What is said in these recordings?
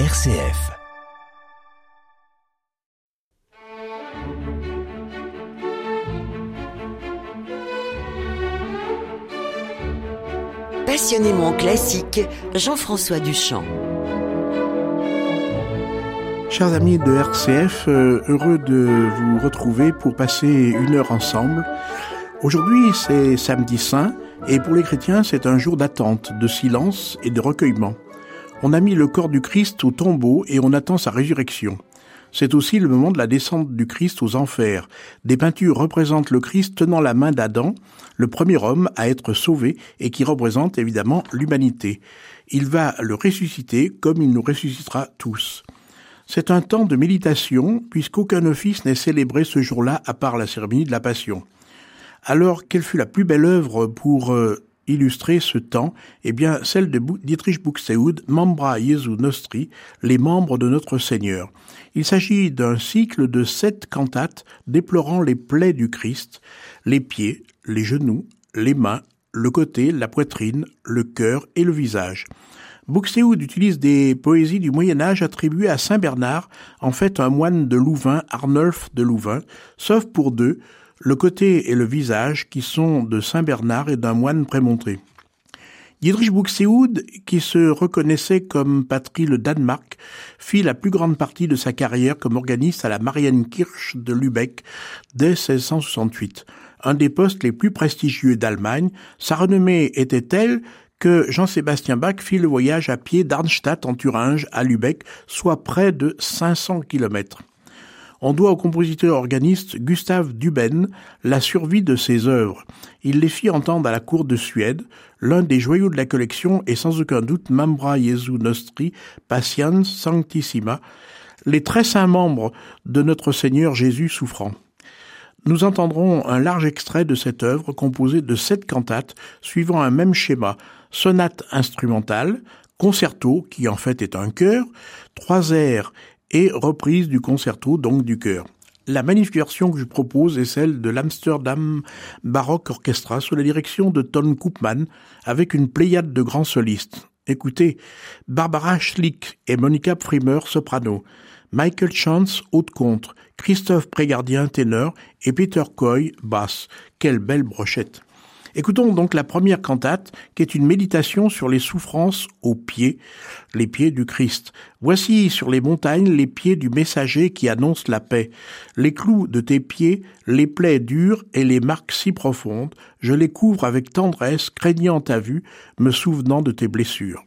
RCF. Passionnément classique, Jean-François Duchamp. Chers amis de RCF, euh, heureux de vous retrouver pour passer une heure ensemble. Aujourd'hui, c'est samedi saint, et pour les chrétiens, c'est un jour d'attente, de silence et de recueillement. On a mis le corps du Christ au tombeau et on attend sa résurrection. C'est aussi le moment de la descente du Christ aux enfers. Des peintures représentent le Christ tenant la main d'Adam, le premier homme à être sauvé et qui représente évidemment l'humanité. Il va le ressusciter comme il nous ressuscitera tous. C'est un temps de méditation puisqu'aucun office n'est célébré ce jour-là à part la cérémonie de la Passion. Alors, quelle fut la plus belle œuvre pour euh, illustrer ce temps Eh bien, celle de Dietrich Buxtehude, Membra Jesu Nostri, les membres de notre Seigneur. Il s'agit d'un cycle de sept cantates déplorant les plaies du Christ, les pieds, les genoux, les mains, le côté, la poitrine, le cœur et le visage. Buxtehude utilise des poésies du Moyen Âge attribuées à Saint Bernard, en fait un moine de Louvain, Arnulf de Louvain, sauf pour deux, le côté et le visage qui sont de Saint Bernard et d'un moine prémontré. Dietrich Buxtehude, qui se reconnaissait comme patrie le Danemark, fit la plus grande partie de sa carrière comme organiste à la Marienkirche de Lübeck dès 1668. Un des postes les plus prestigieux d'Allemagne, sa renommée était telle que Jean-Sébastien Bach fit le voyage à pied d'Arnstadt en Thuringe à Lübeck, soit près de 500 kilomètres. On doit au compositeur organiste Gustave Duben la survie de ses œuvres. Il les fit entendre à la cour de Suède. L'un des joyaux de la collection est sans aucun doute Mambra Jesu Nostri, Patience Sanctissima, les très saints membres de notre Seigneur Jésus souffrant. Nous entendrons un large extrait de cette œuvre composée de sept cantates suivant un même schéma, sonate instrumentale, concerto, qui en fait est un chœur, trois airs et reprise du concerto, donc du chœur. La magnifique que je propose est celle de l'Amsterdam Baroque Orchestra sous la direction de Ton Koopman avec une pléiade de grands solistes. Écoutez, Barbara Schlick et Monica Frimer soprano, Michael Chance haute contre, Christophe Prégardien ténor et Peter Coy basse. Quelle belle brochette. Écoutons donc la première cantate, qui est une méditation sur les souffrances aux pieds, les pieds du Christ. Voici sur les montagnes les pieds du messager qui annonce la paix. Les clous de tes pieds, les plaies dures et les marques si profondes, je les couvre avec tendresse, craignant ta vue, me souvenant de tes blessures.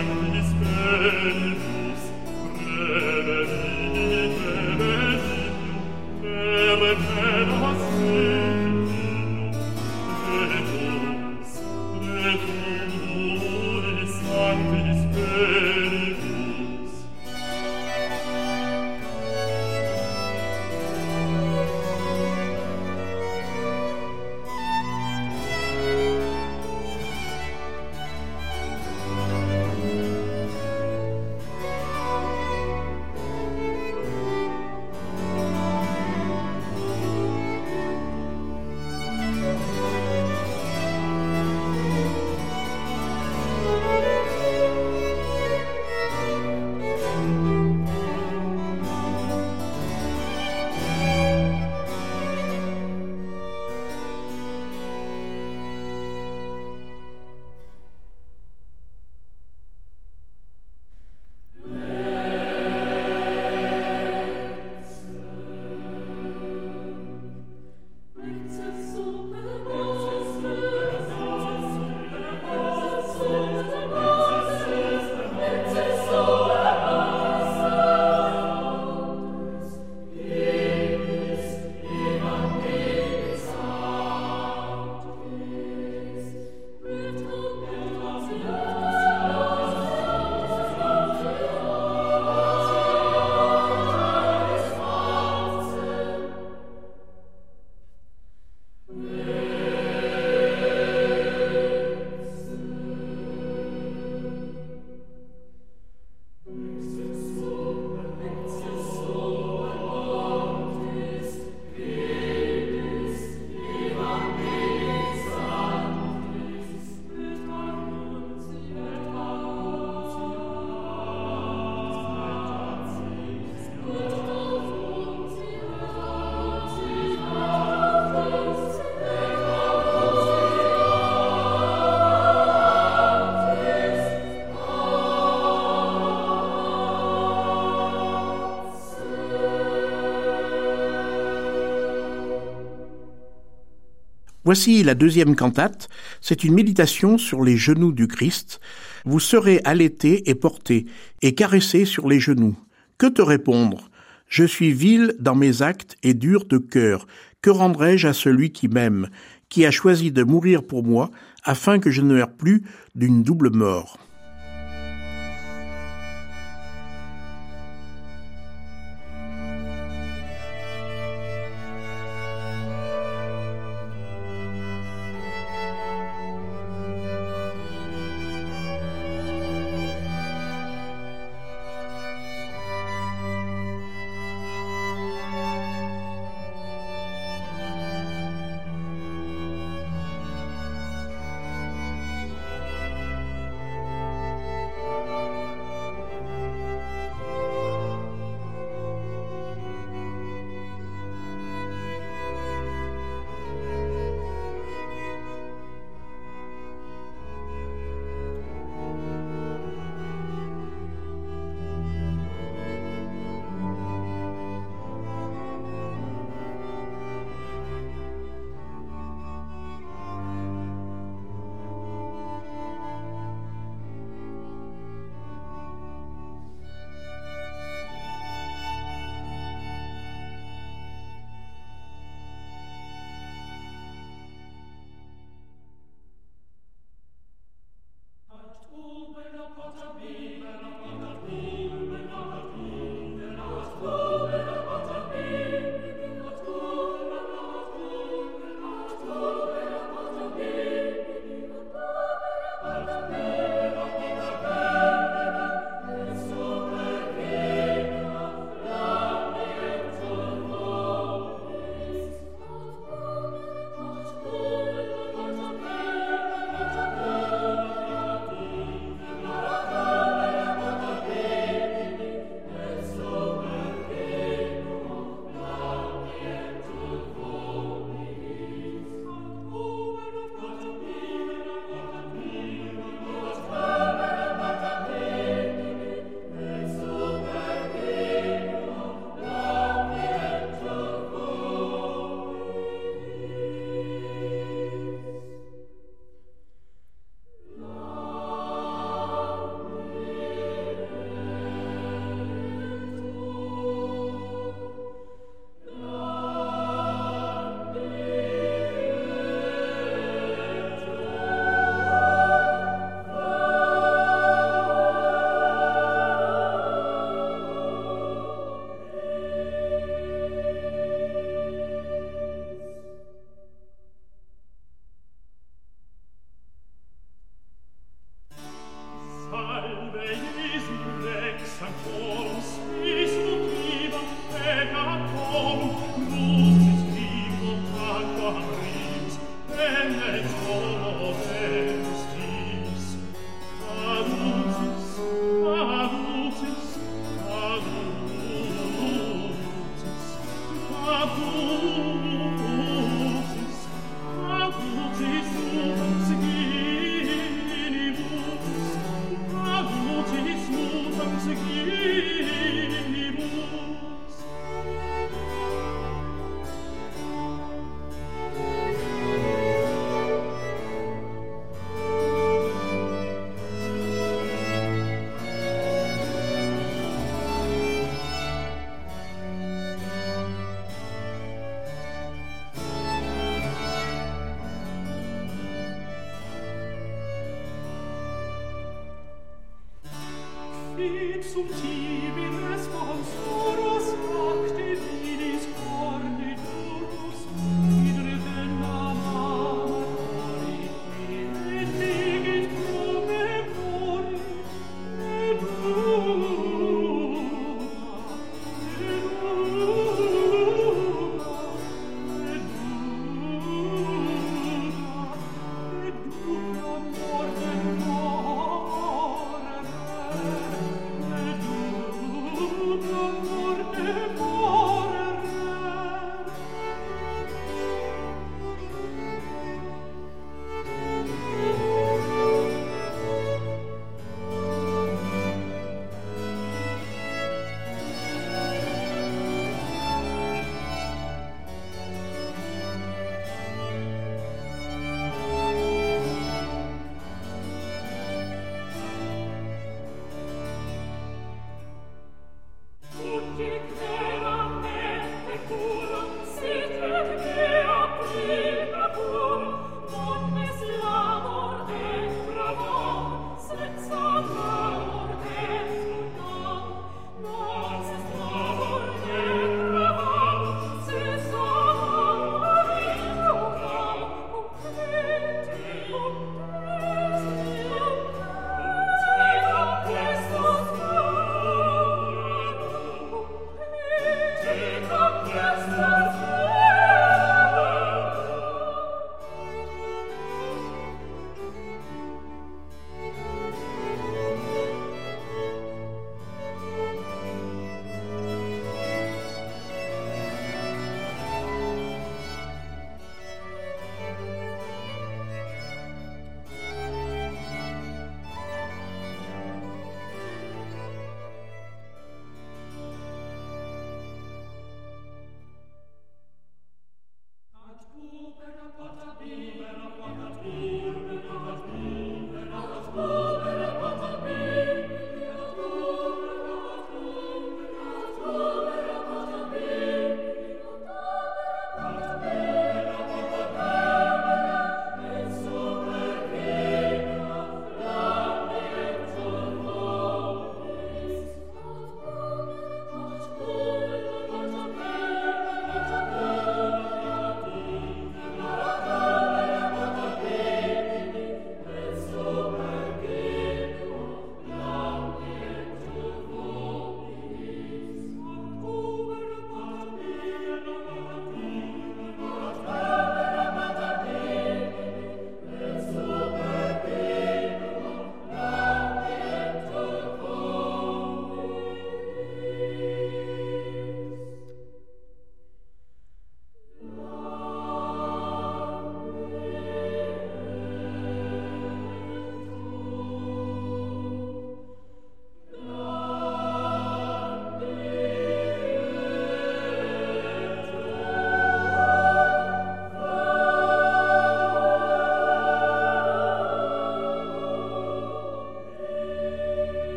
alles Welt Voici la deuxième cantate. C'est une méditation sur les genoux du Christ. Vous serez allaité et porté et caressé sur les genoux. Que te répondre? Je suis vil dans mes actes et dur de cœur. Que rendrai-je à celui qui m'aime, qui a choisi de mourir pour moi, afin que je ne meure plus d'une double mort? ancora un spirito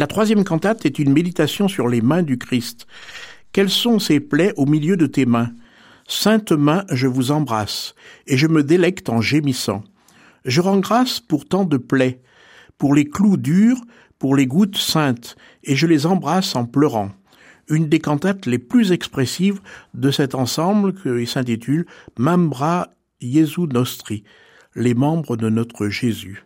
La troisième cantate est une méditation sur les mains du Christ. Quelles sont ces plaies au milieu de tes mains? Sainte main, je vous embrasse, et je me délecte en gémissant. Je rends grâce pour tant de plaies, pour les clous durs, pour les gouttes saintes, et je les embrasse en pleurant. Une des cantates les plus expressives de cet ensemble qui s'intitule Mambra Jesu Nostri, les membres de notre Jésus.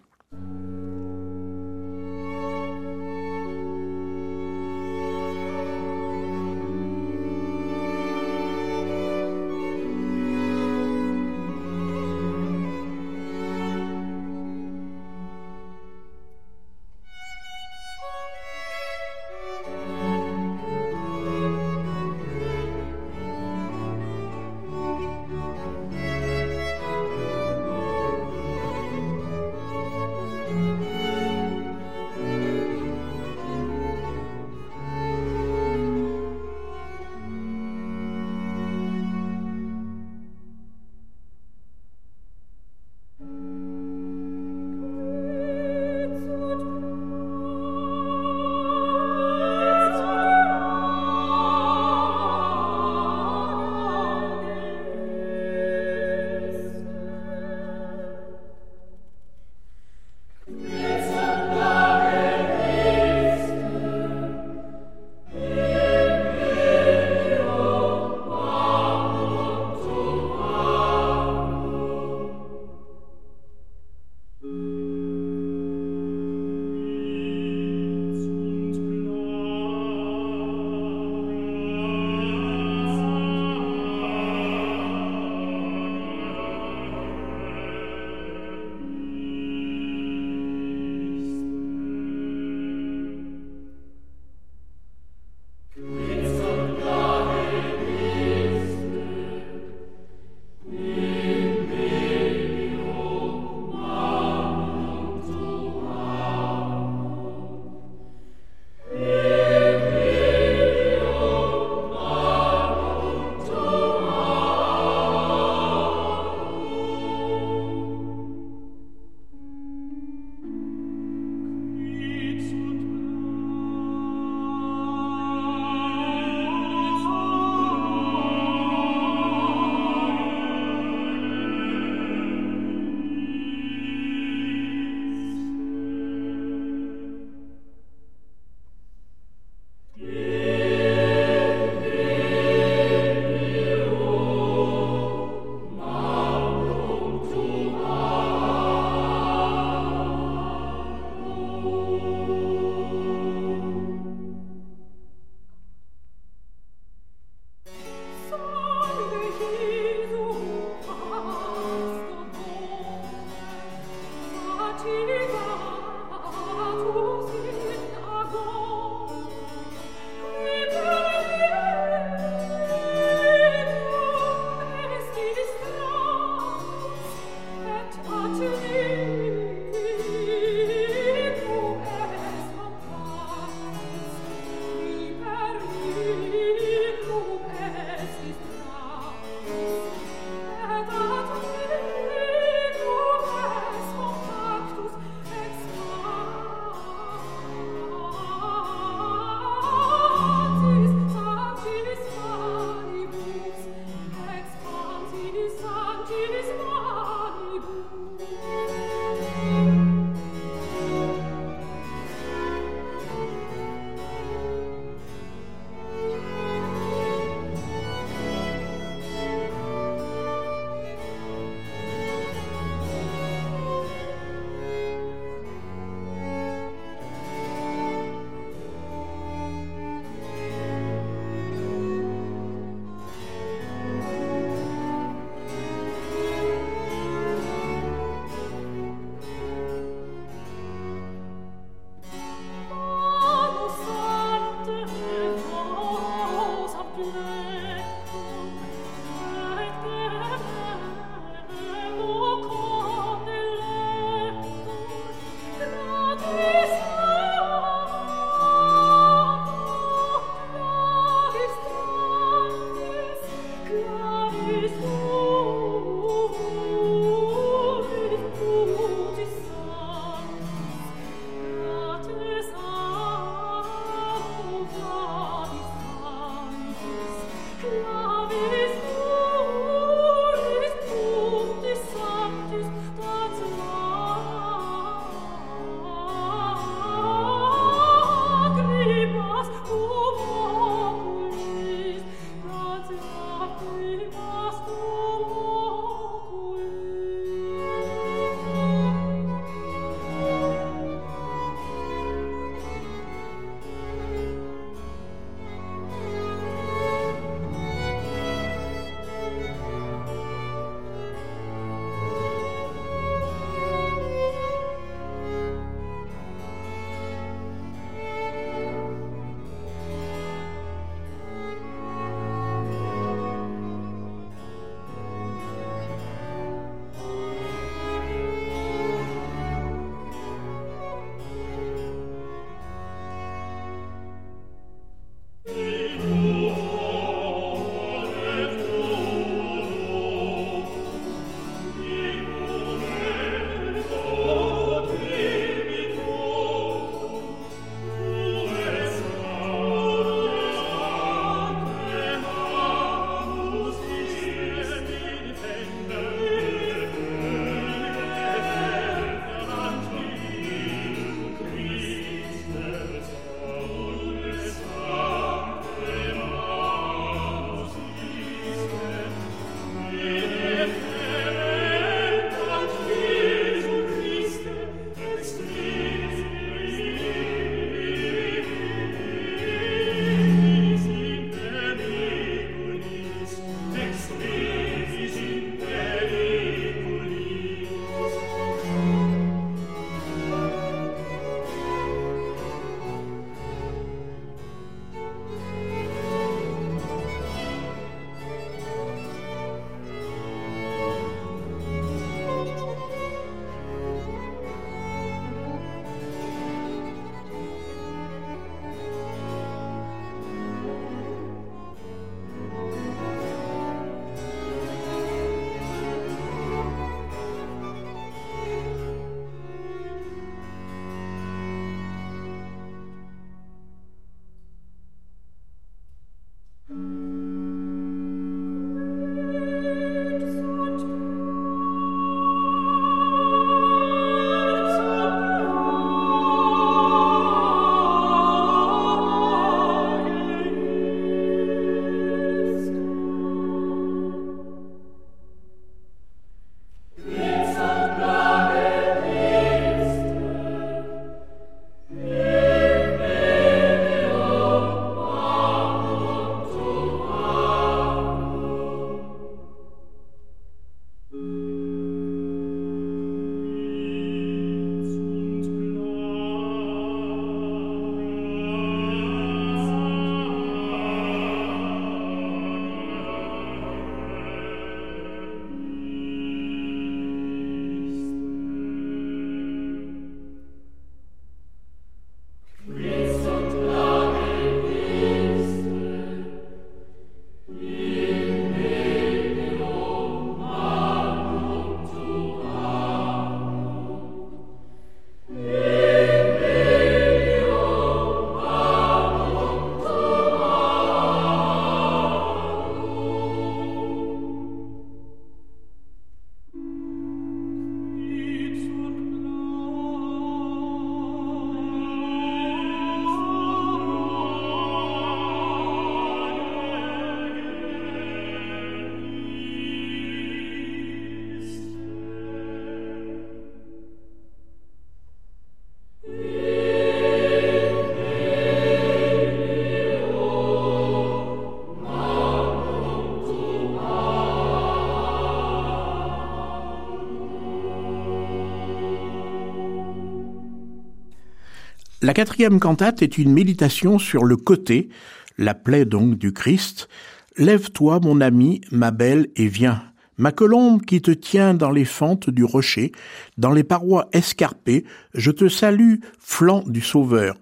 La quatrième cantate est une méditation sur le côté, la plaie donc du Christ. Lève-toi, mon ami, ma belle, et viens. Ma colombe qui te tient dans les fentes du rocher, dans les parois escarpées, je te salue, flanc du Sauveur,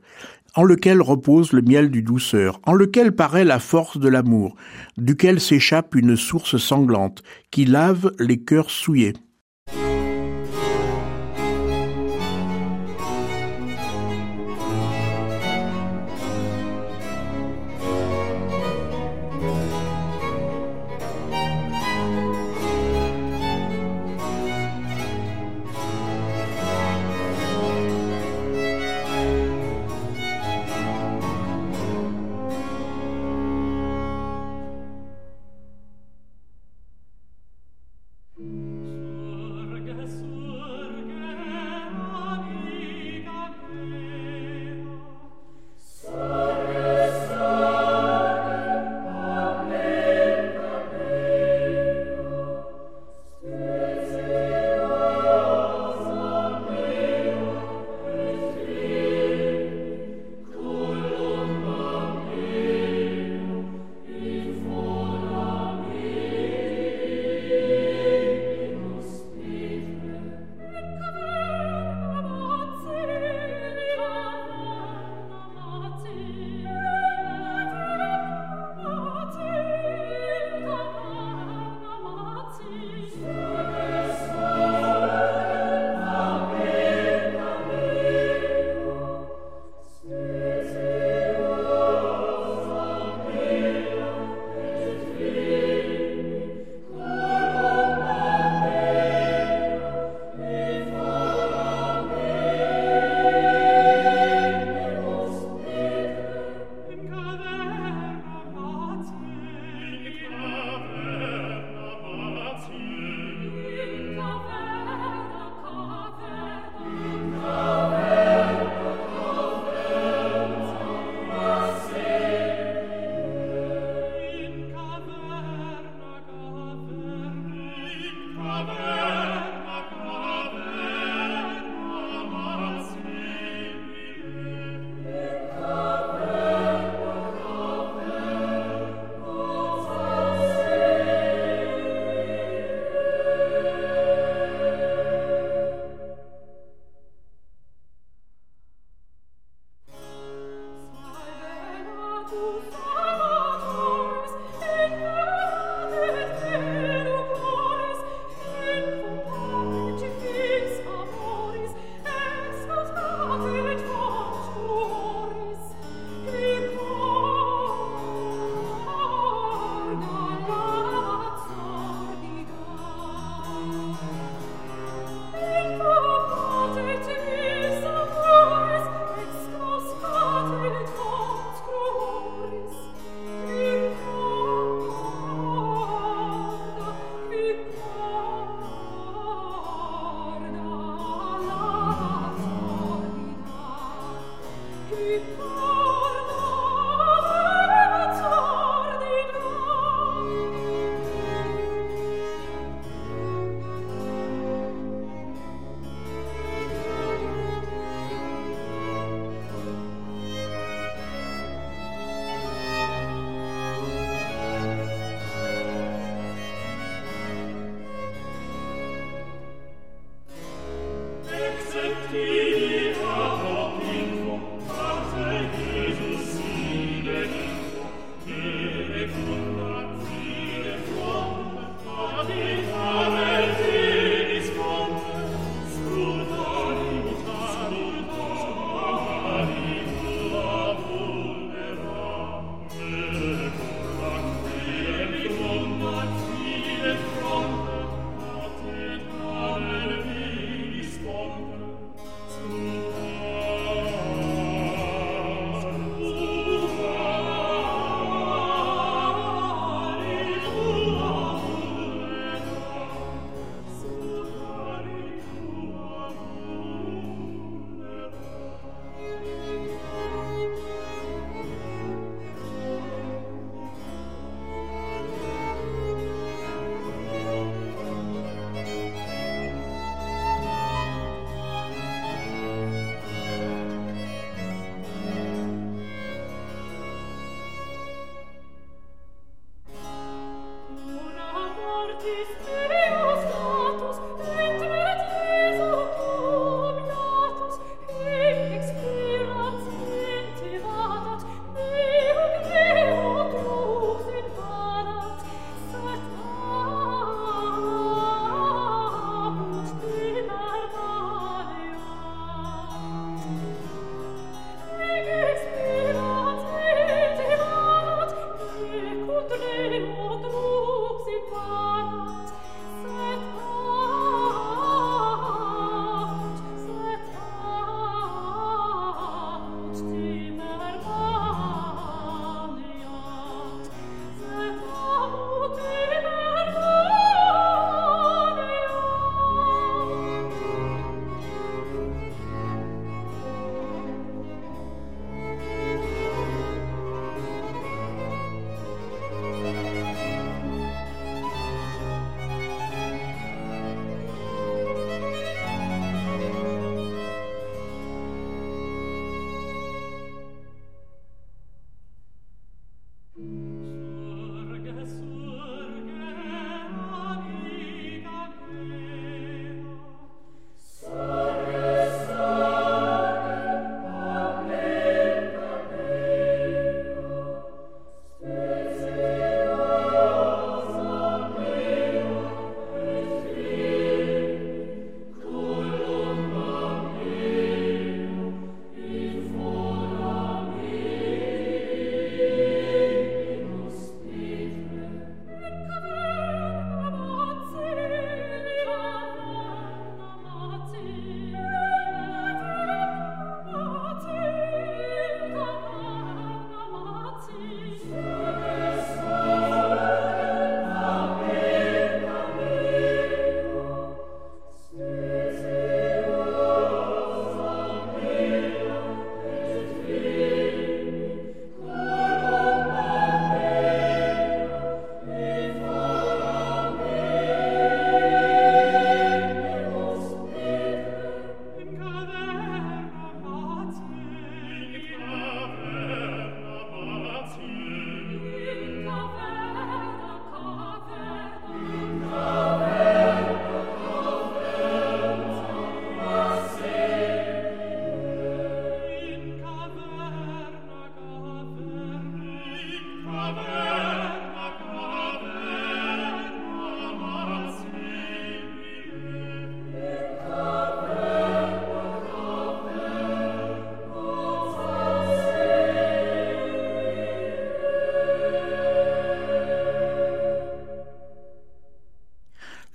en lequel repose le miel du douceur, en lequel paraît la force de l'amour, duquel s'échappe une source sanglante, qui lave les cœurs souillés.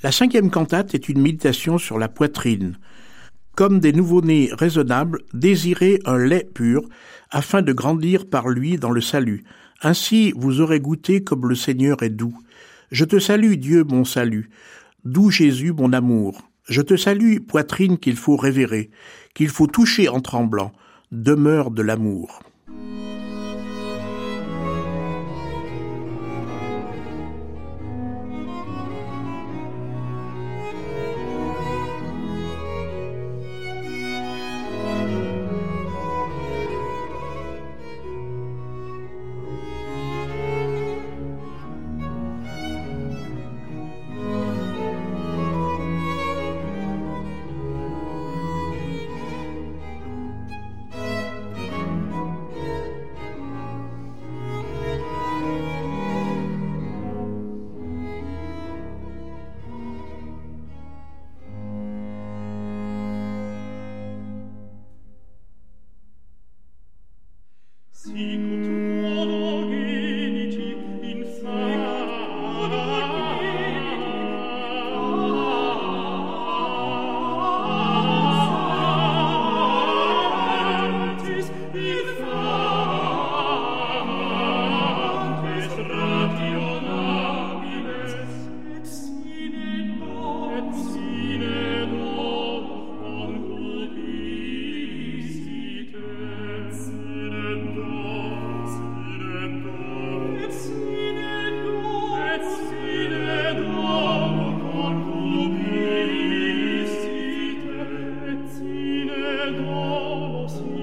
La cinquième cantate est une méditation sur la poitrine. Comme des nouveau-nés raisonnables, désirez un lait pur, afin de grandir par lui dans le salut. Ainsi vous aurez goûté comme le Seigneur est doux. Je te salue, Dieu, mon salut. Doux Jésus, mon amour. Je te salue, poitrine qu'il faut révérer, qu'il faut toucher en tremblant, demeure de l'amour. dolos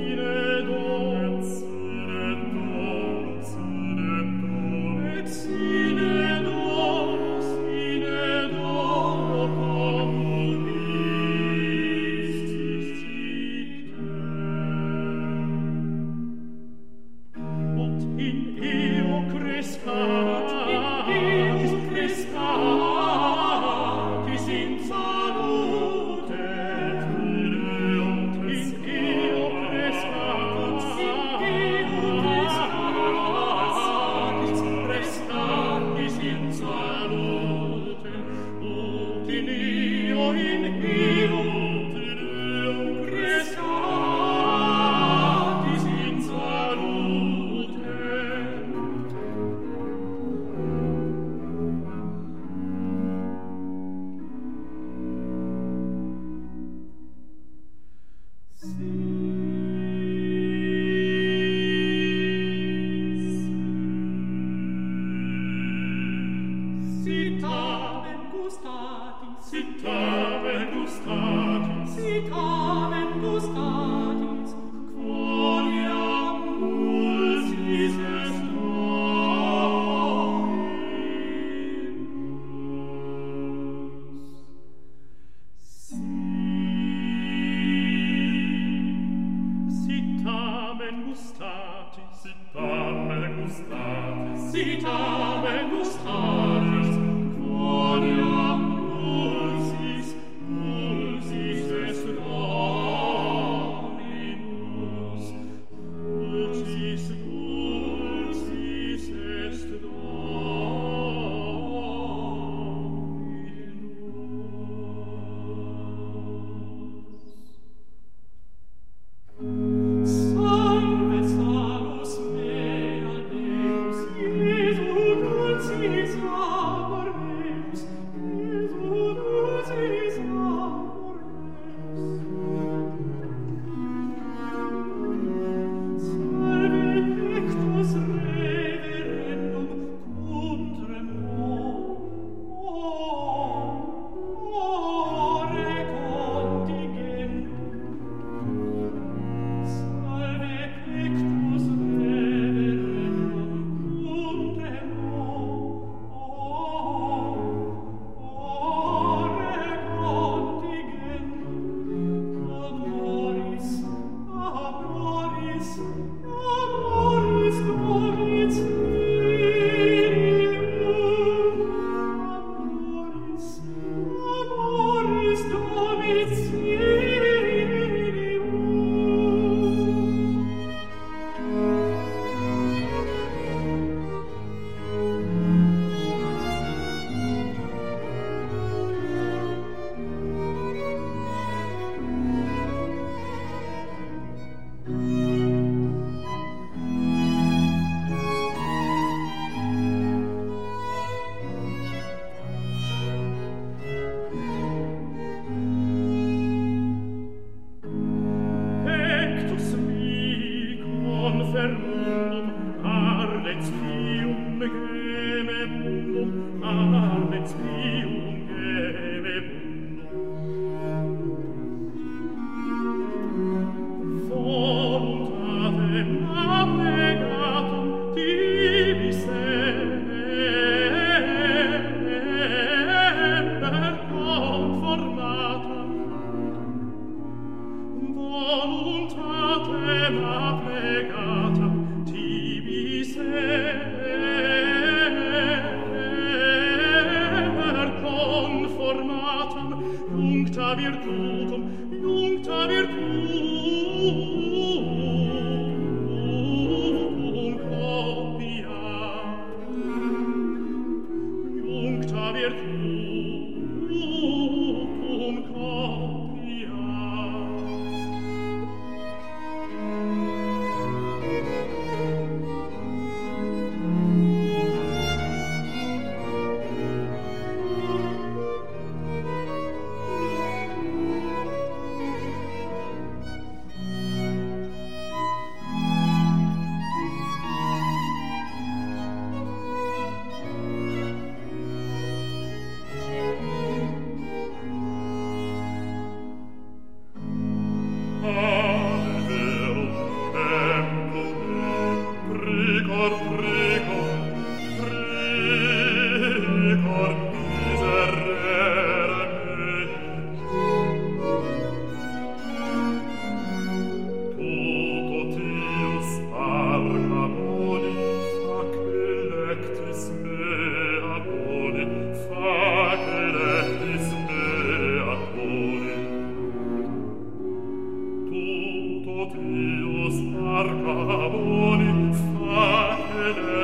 cavoli, fatele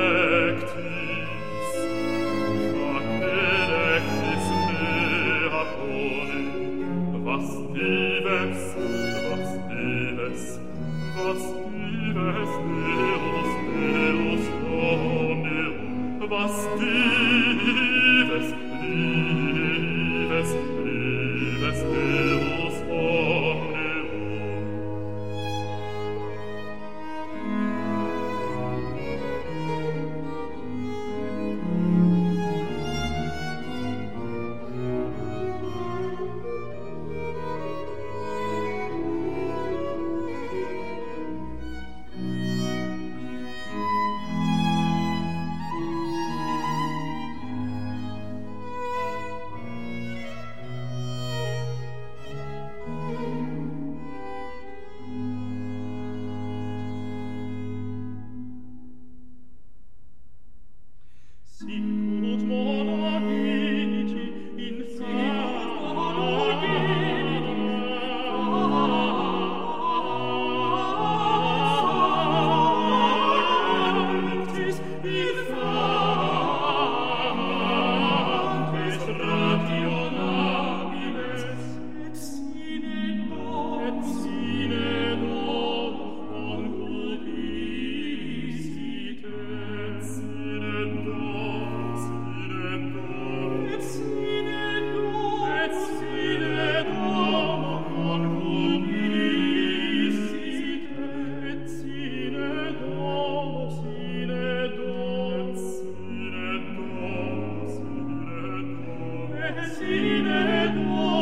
sine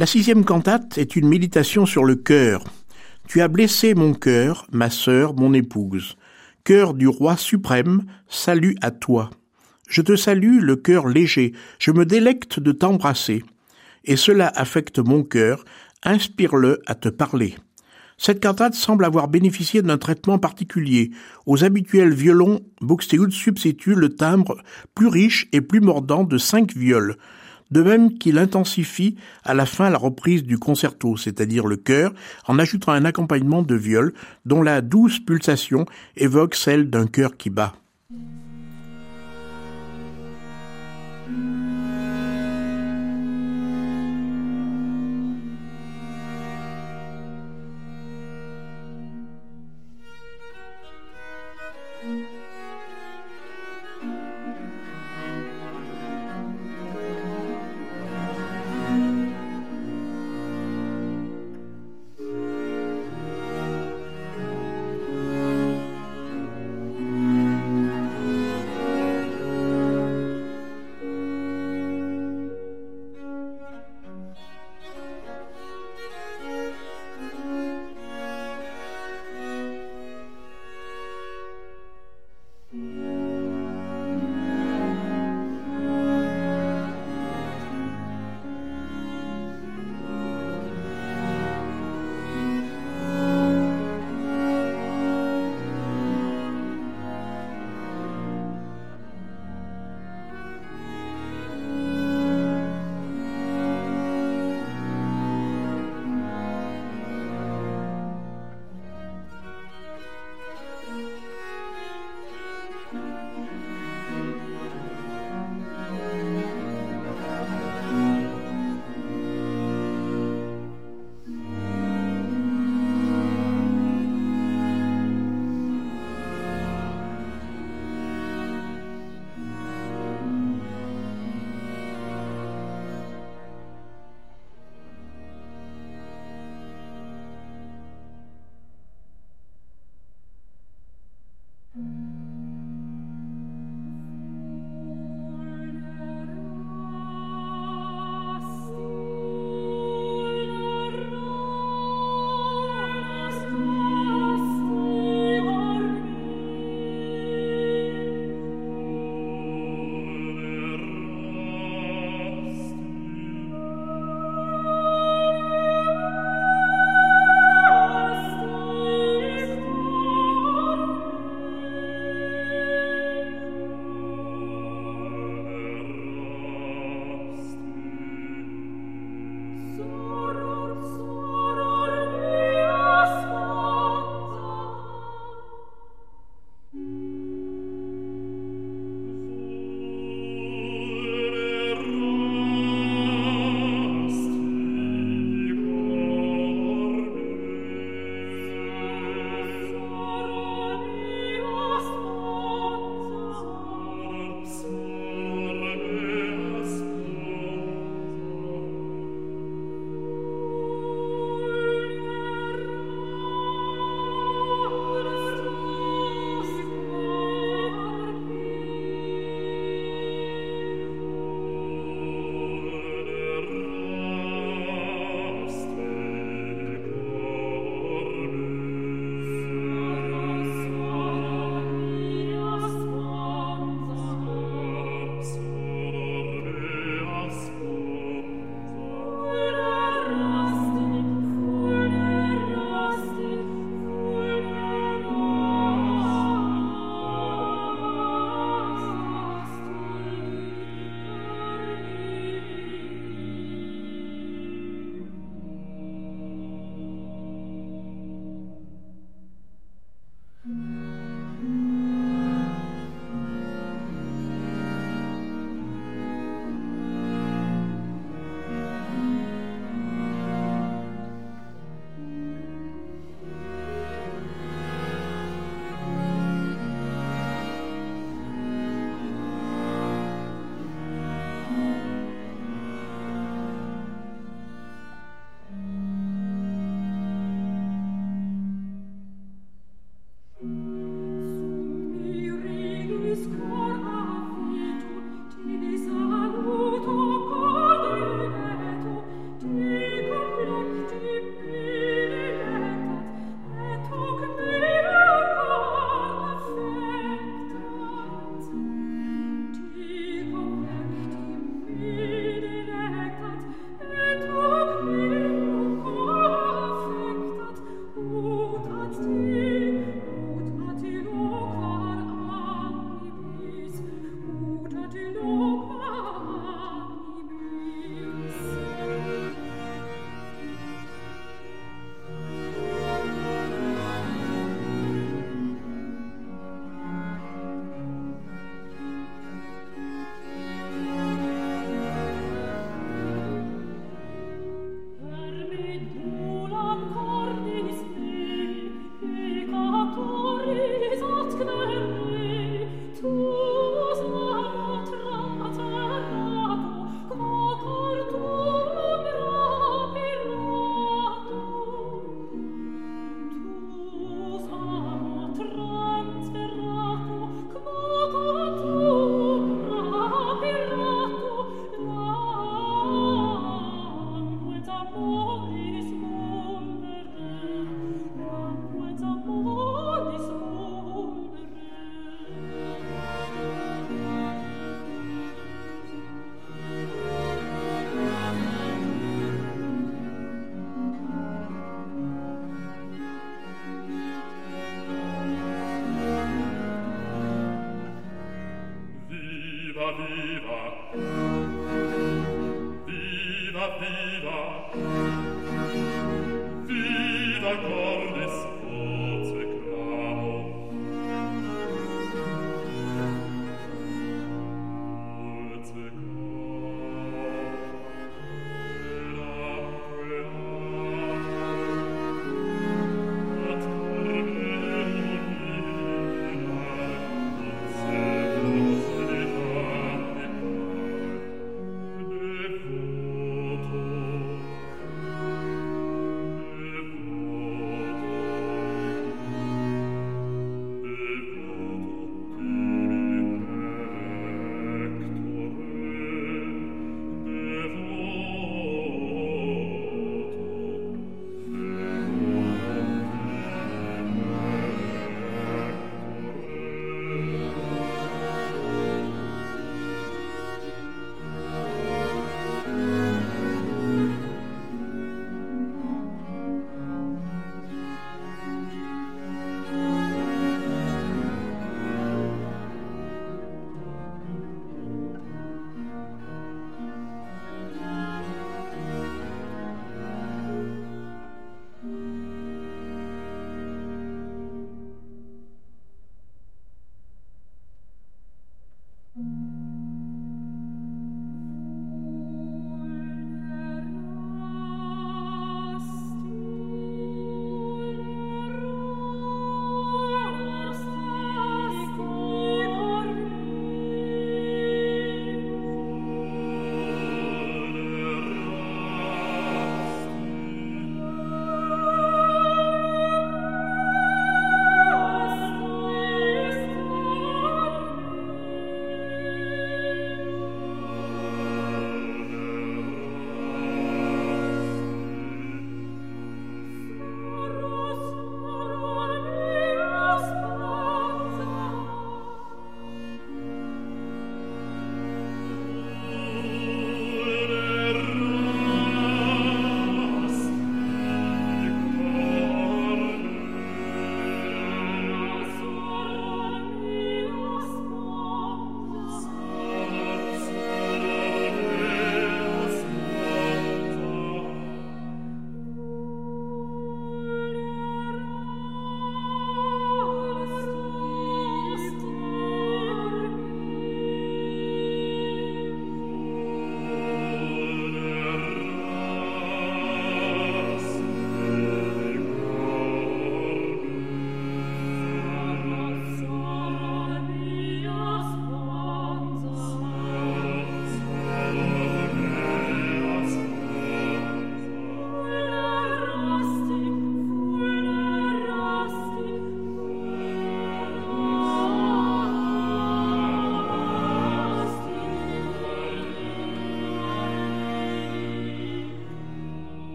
La sixième cantate est une méditation sur le cœur. Tu as blessé mon cœur, ma sœur, mon épouse. Cœur du roi suprême, salut à toi. Je te salue le cœur léger, je me délecte de t'embrasser. Et cela affecte mon cœur, inspire-le à te parler. Cette cantate semble avoir bénéficié d'un traitement particulier. Aux habituels violons, Buxtehude substitue le timbre plus riche et plus mordant de cinq viols, de même qu'il intensifie à la fin la reprise du concerto, c'est-à-dire le chœur, en ajoutant un accompagnement de viol dont la douce pulsation évoque celle d'un cœur qui bat.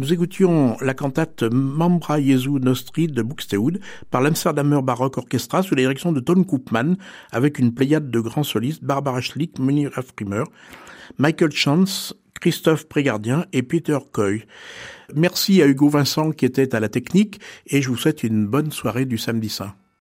Nous écoutions la cantate Mambra Jesu Nostri de Buxtehude par l'Amsterdamer Baroque Orchestra sous la direction de Ton Koopman avec une pléiade de grands solistes Barbara Schlick, Munir Afrimer, Michael Chance, Christophe Prégardien et Peter Coy. Merci à Hugo Vincent qui était à la technique et je vous souhaite une bonne soirée du samedi saint.